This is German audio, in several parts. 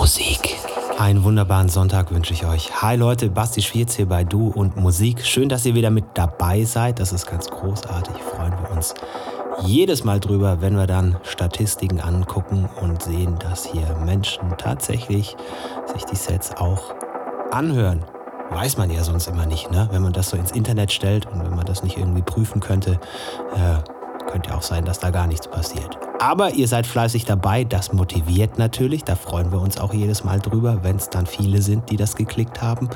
Musik. Einen wunderbaren Sonntag wünsche ich euch. Hi Leute, Basti Schwierz hier bei Du und Musik. Schön, dass ihr wieder mit dabei seid. Das ist ganz großartig. Freuen wir uns jedes Mal drüber, wenn wir dann Statistiken angucken und sehen, dass hier Menschen tatsächlich sich die Sets auch anhören. Weiß man ja sonst immer nicht, ne? Wenn man das so ins Internet stellt und wenn man das nicht irgendwie prüfen könnte, äh, könnte ja auch sein, dass da gar nichts passiert. Aber ihr seid fleißig dabei, das motiviert natürlich. Da freuen wir uns auch jedes Mal drüber, wenn es dann viele sind, die das geklickt haben.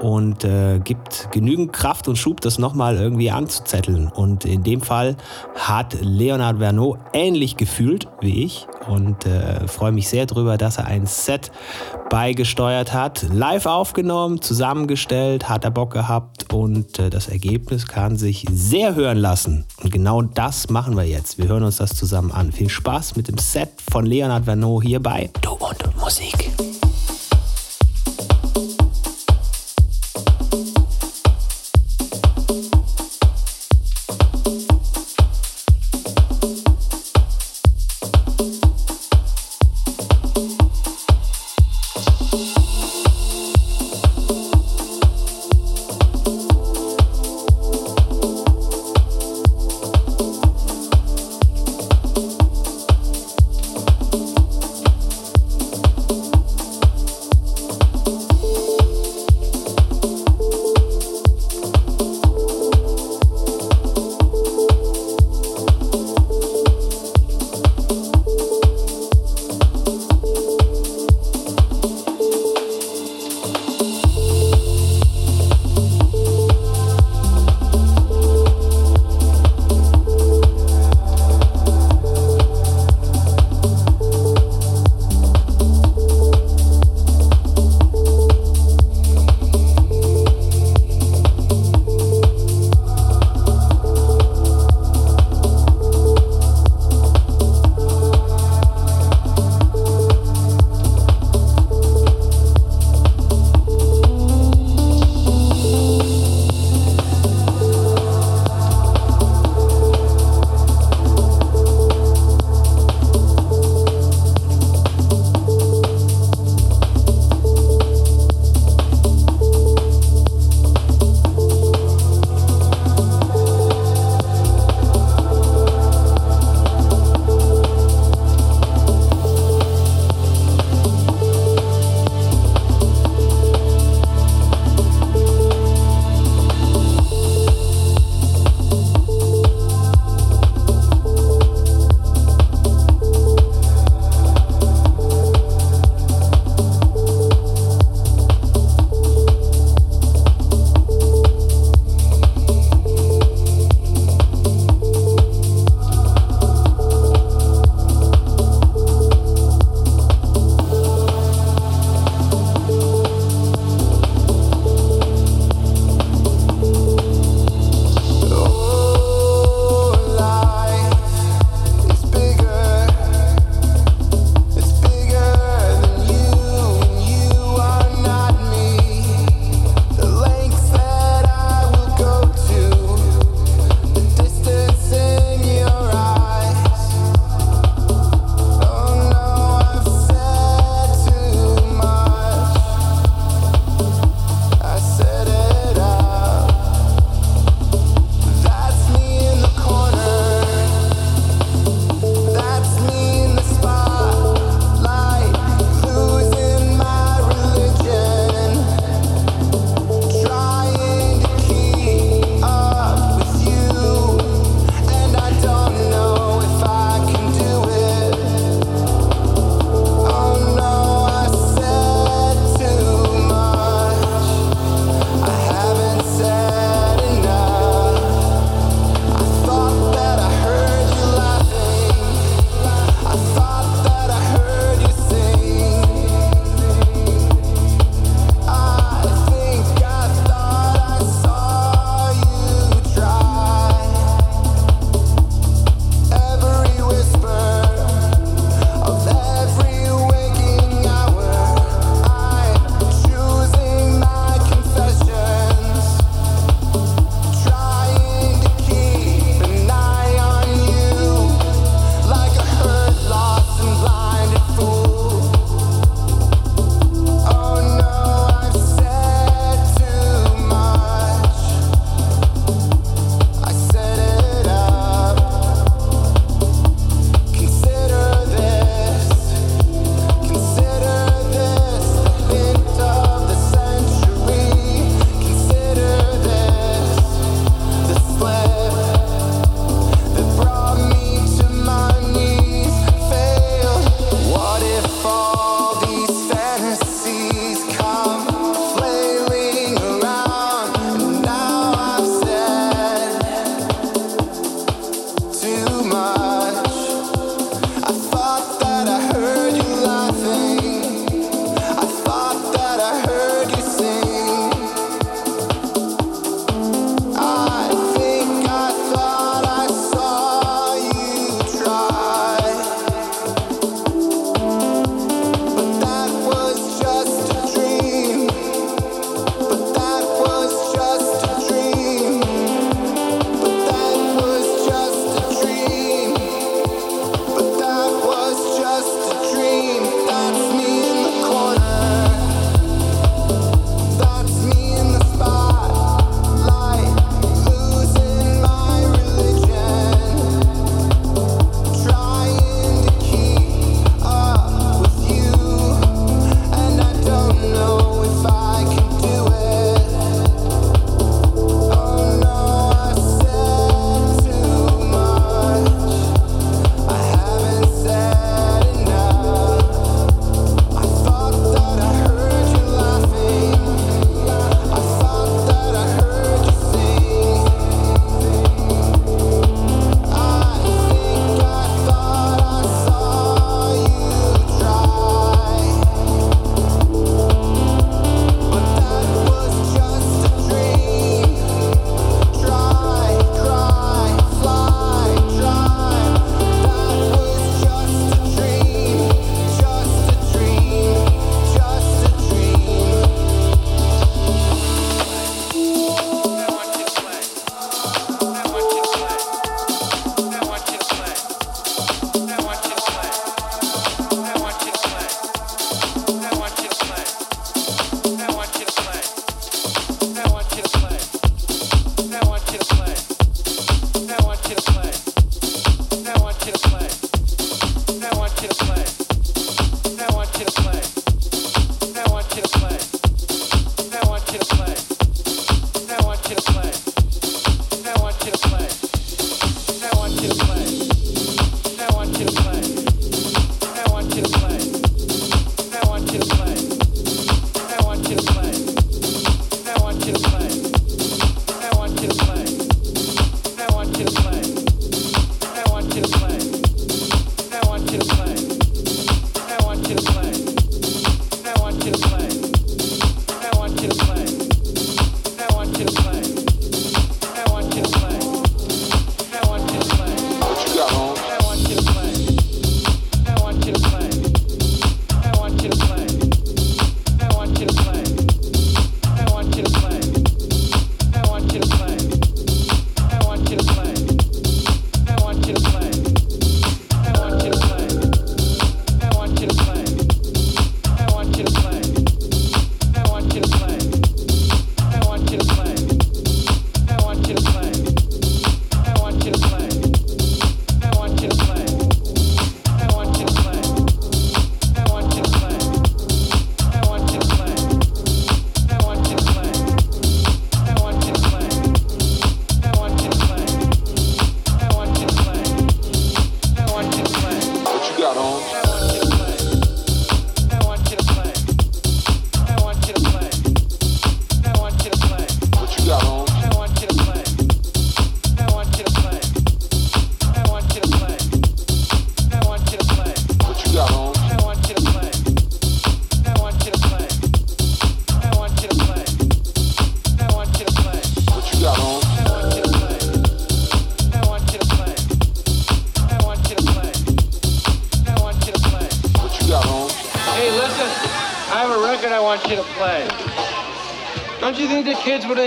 Und äh, gibt genügend Kraft und Schub, das nochmal irgendwie anzuzetteln. Und in dem Fall hat Leonard Vernot ähnlich gefühlt wie ich und äh, freue mich sehr drüber, dass er ein Set beigesteuert hat, live aufgenommen, zusammengestellt, hat er Bock gehabt und äh, das Ergebnis kann sich sehr hören lassen. Und genau das machen wir jetzt. Wir hören uns das zusammen an. Viel Spaß mit dem Set von Leonard Vernot hier bei Du und Musik.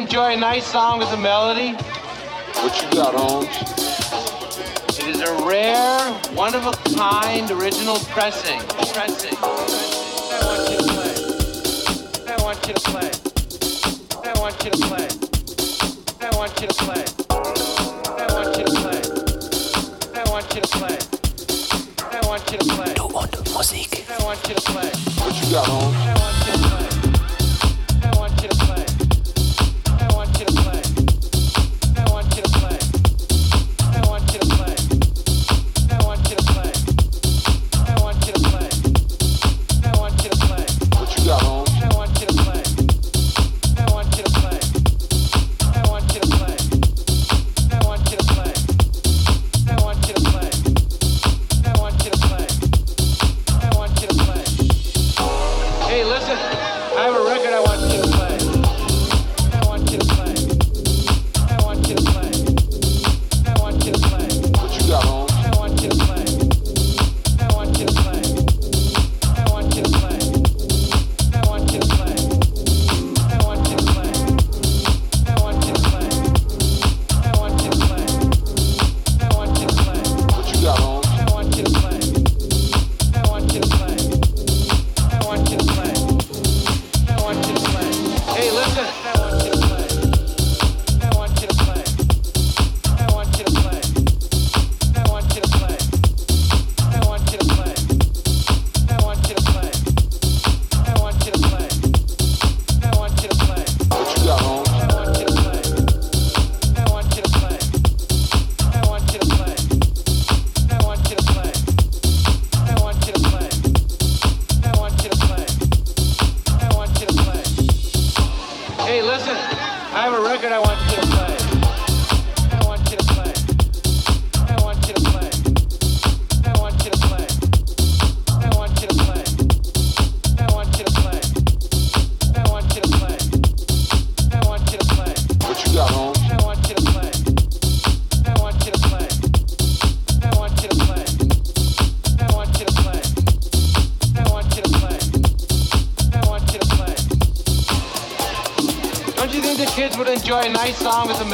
Enjoy a nice song with a melody? What you got, Holmes? It is a rare, one of a kind original pressing. Pressing. I want you to play. I want you to play. I want you to play. I want you to play. I want you to play. I want you to play. I want you to play. Du und Musik. I want you to play. What you got, Holmes?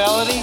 Melody?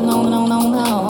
No, no, no. No, no.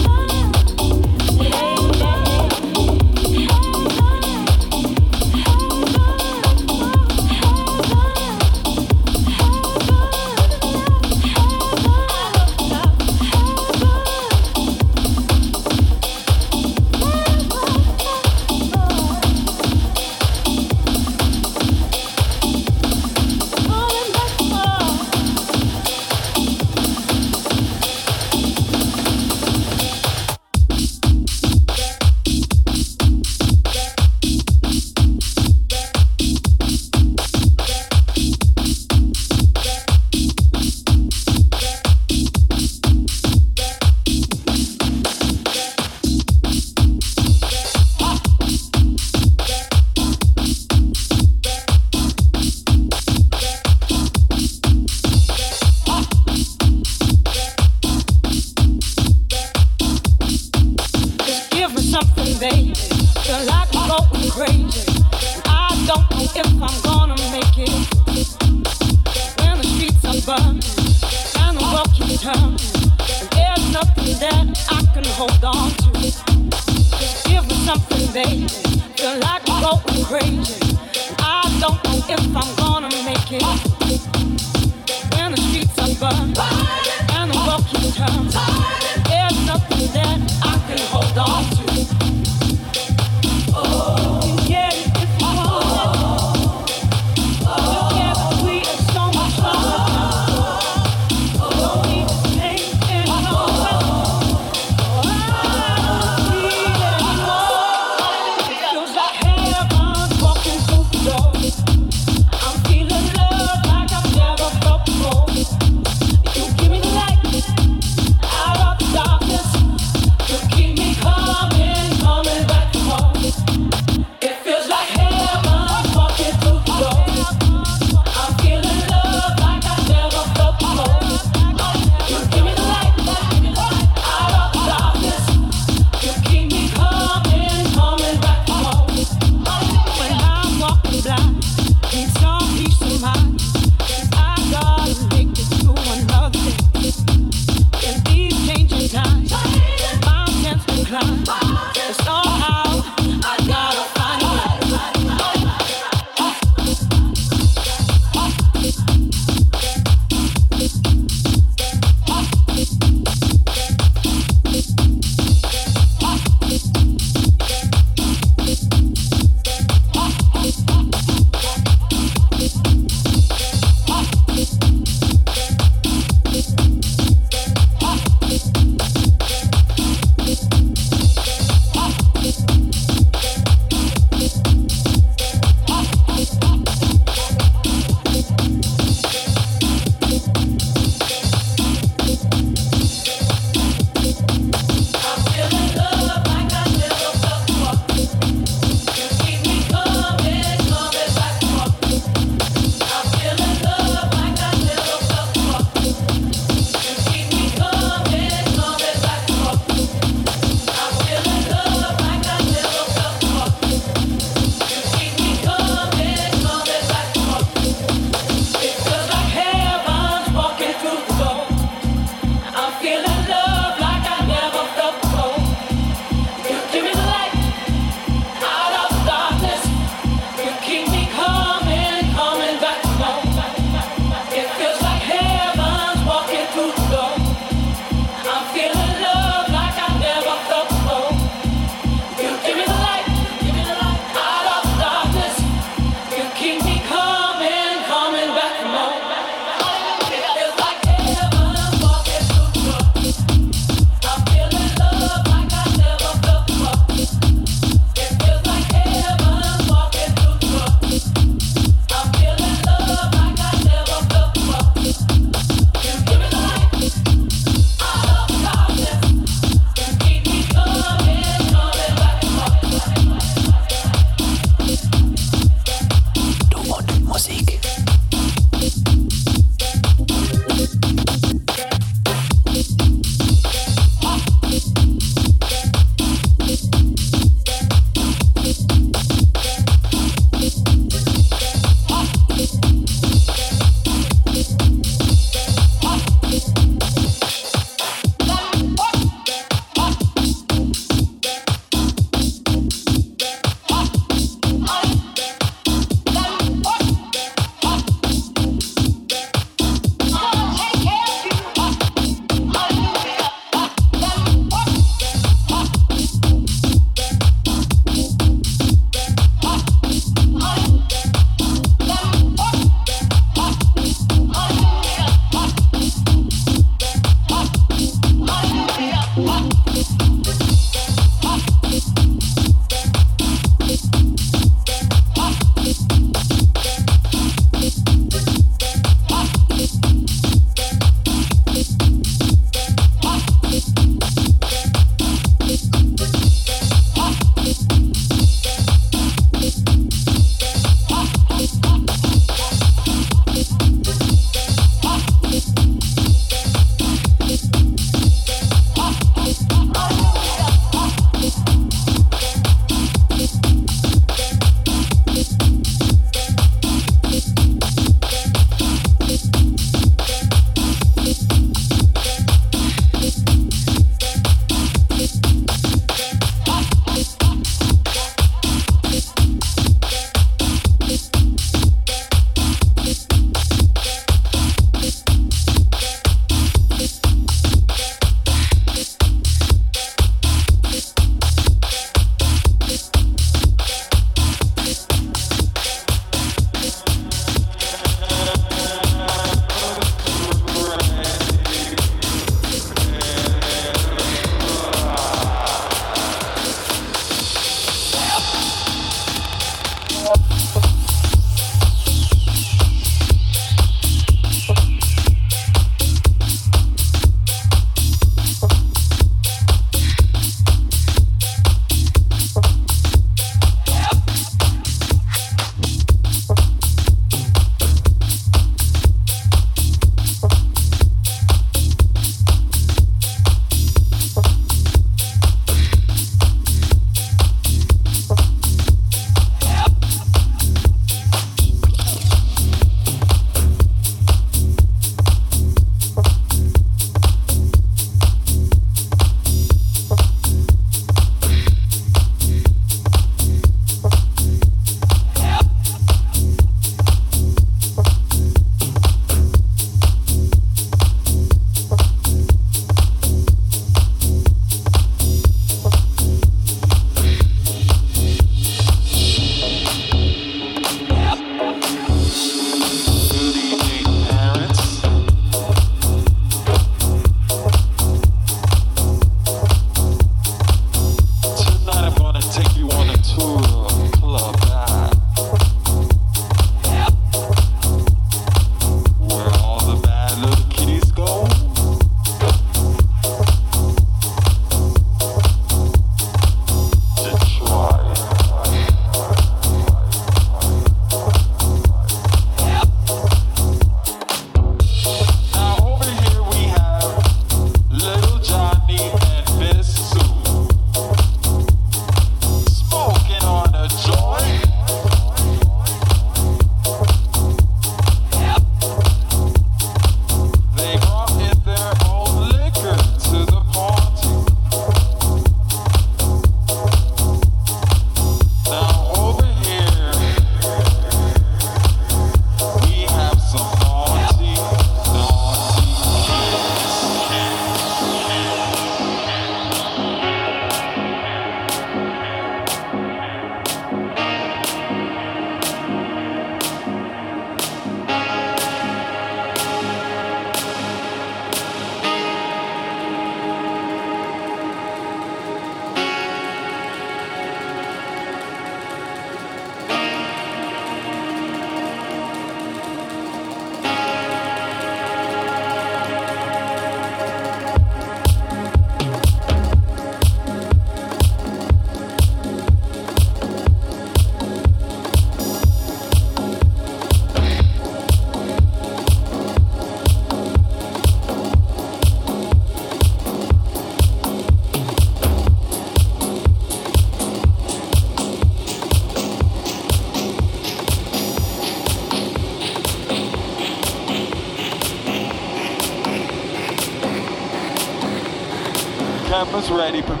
society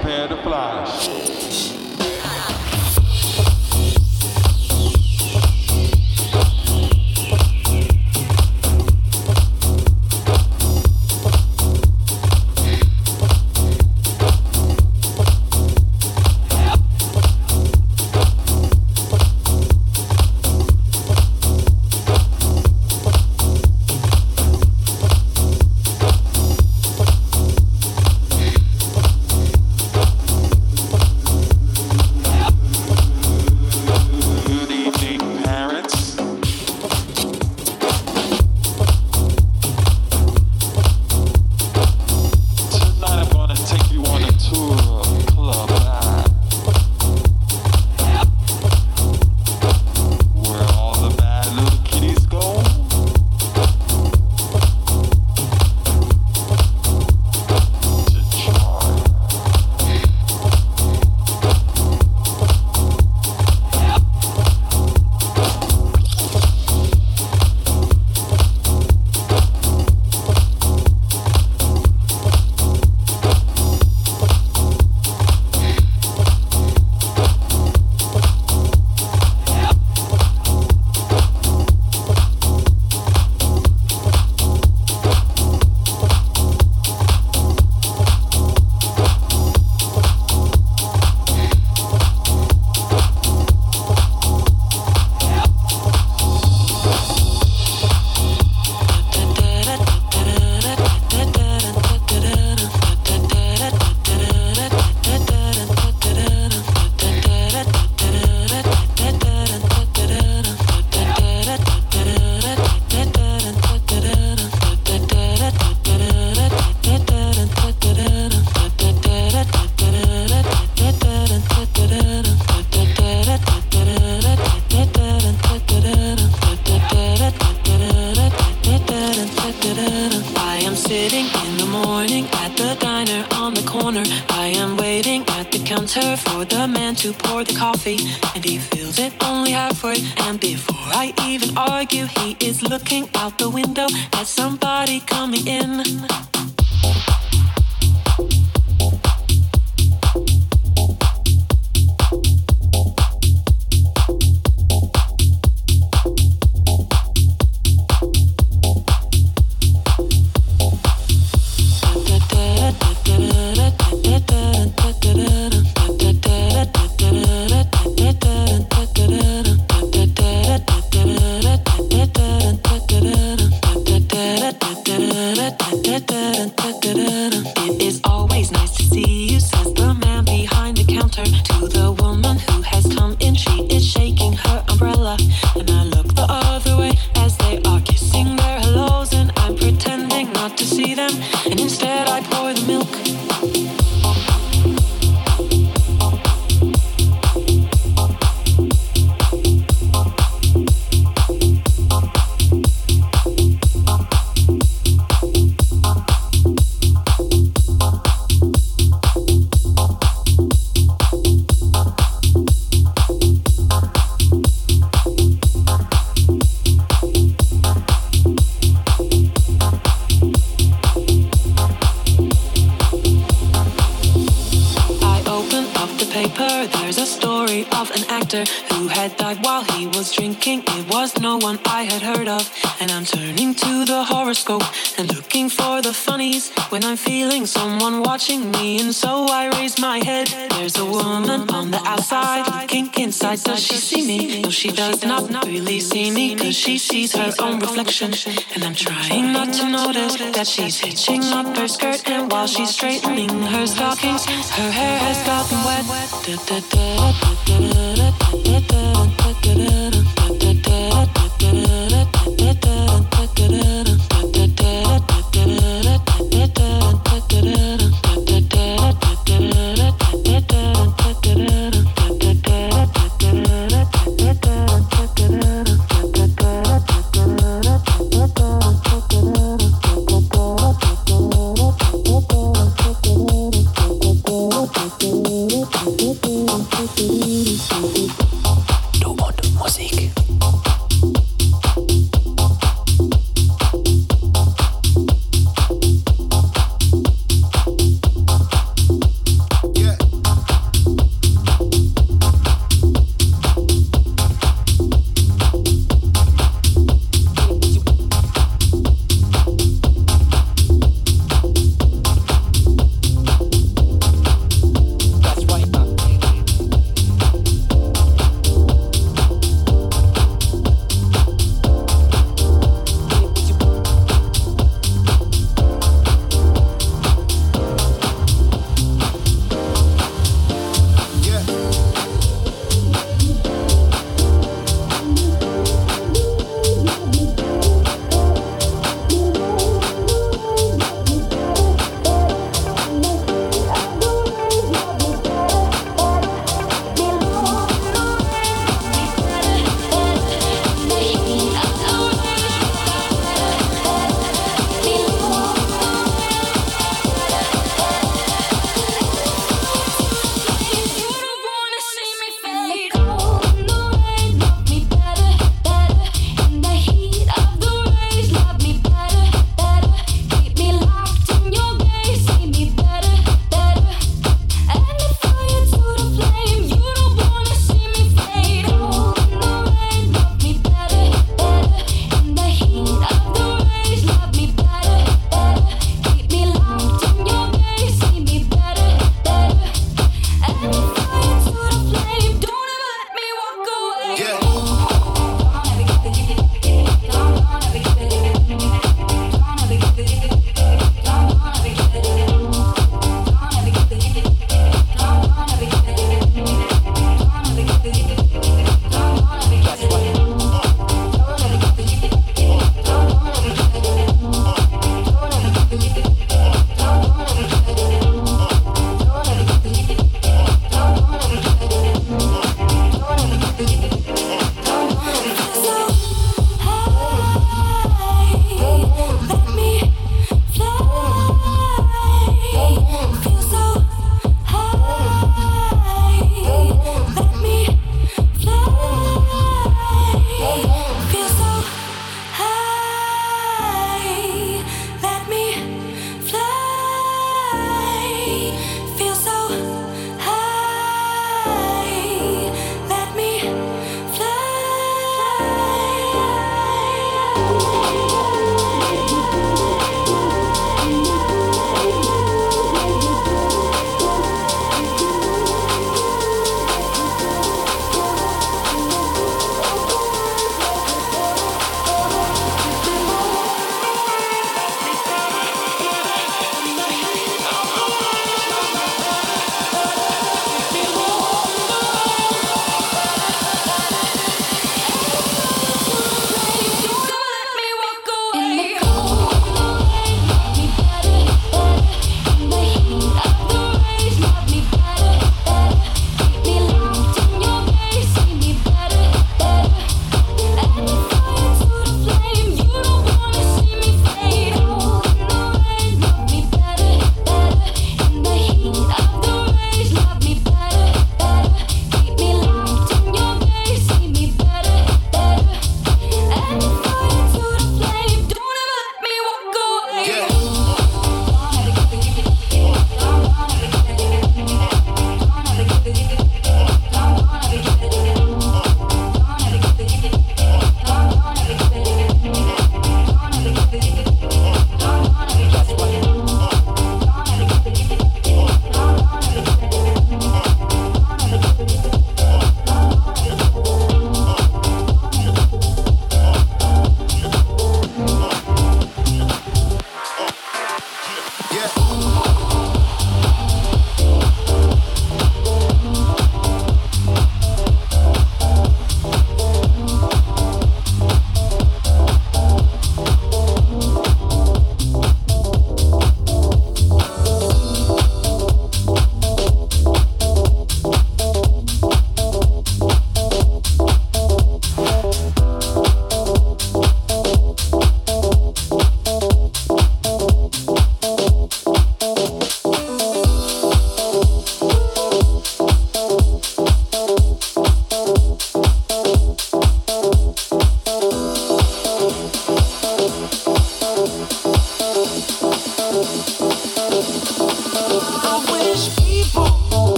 She's hitching up her skirt, and while she's straightening.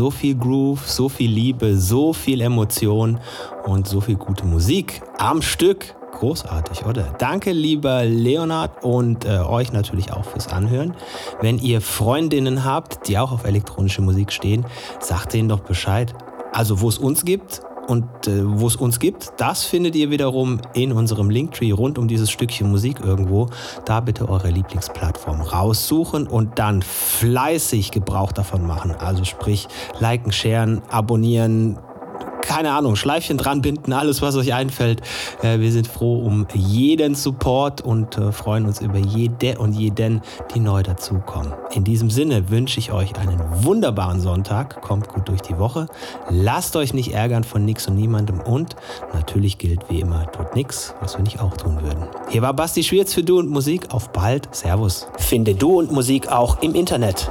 So viel Groove, so viel Liebe, so viel Emotion und so viel gute Musik am Stück. Großartig, oder? Danke, lieber Leonard und äh, euch natürlich auch fürs Anhören. Wenn ihr Freundinnen habt, die auch auf elektronische Musik stehen, sagt denen doch Bescheid. Also, wo es uns gibt, und äh, wo es uns gibt, das findet ihr wiederum in unserem Linktree rund um dieses Stückchen Musik irgendwo. Da bitte eure Lieblingsplattform raussuchen und dann fleißig Gebrauch davon machen. Also sprich, liken, sharen, abonnieren, keine Ahnung, Schleifchen dran binden, alles, was euch einfällt. Äh, wir sind froh um jeden Support und äh, freuen uns über jede und jeden, die neu dazukommen. In diesem Sinne wünsche ich euch einen wunderbaren Sonntag. Kommt gut durch die Woche. Lasst euch nicht ärgern von nix und niemandem und natürlich gilt wie immer, tut nix, was wir nicht auch tun würden. Hier war Basti Schwierz für Du und Musik. Auf bald. Servus. Finde Du und Musik auch im Internet.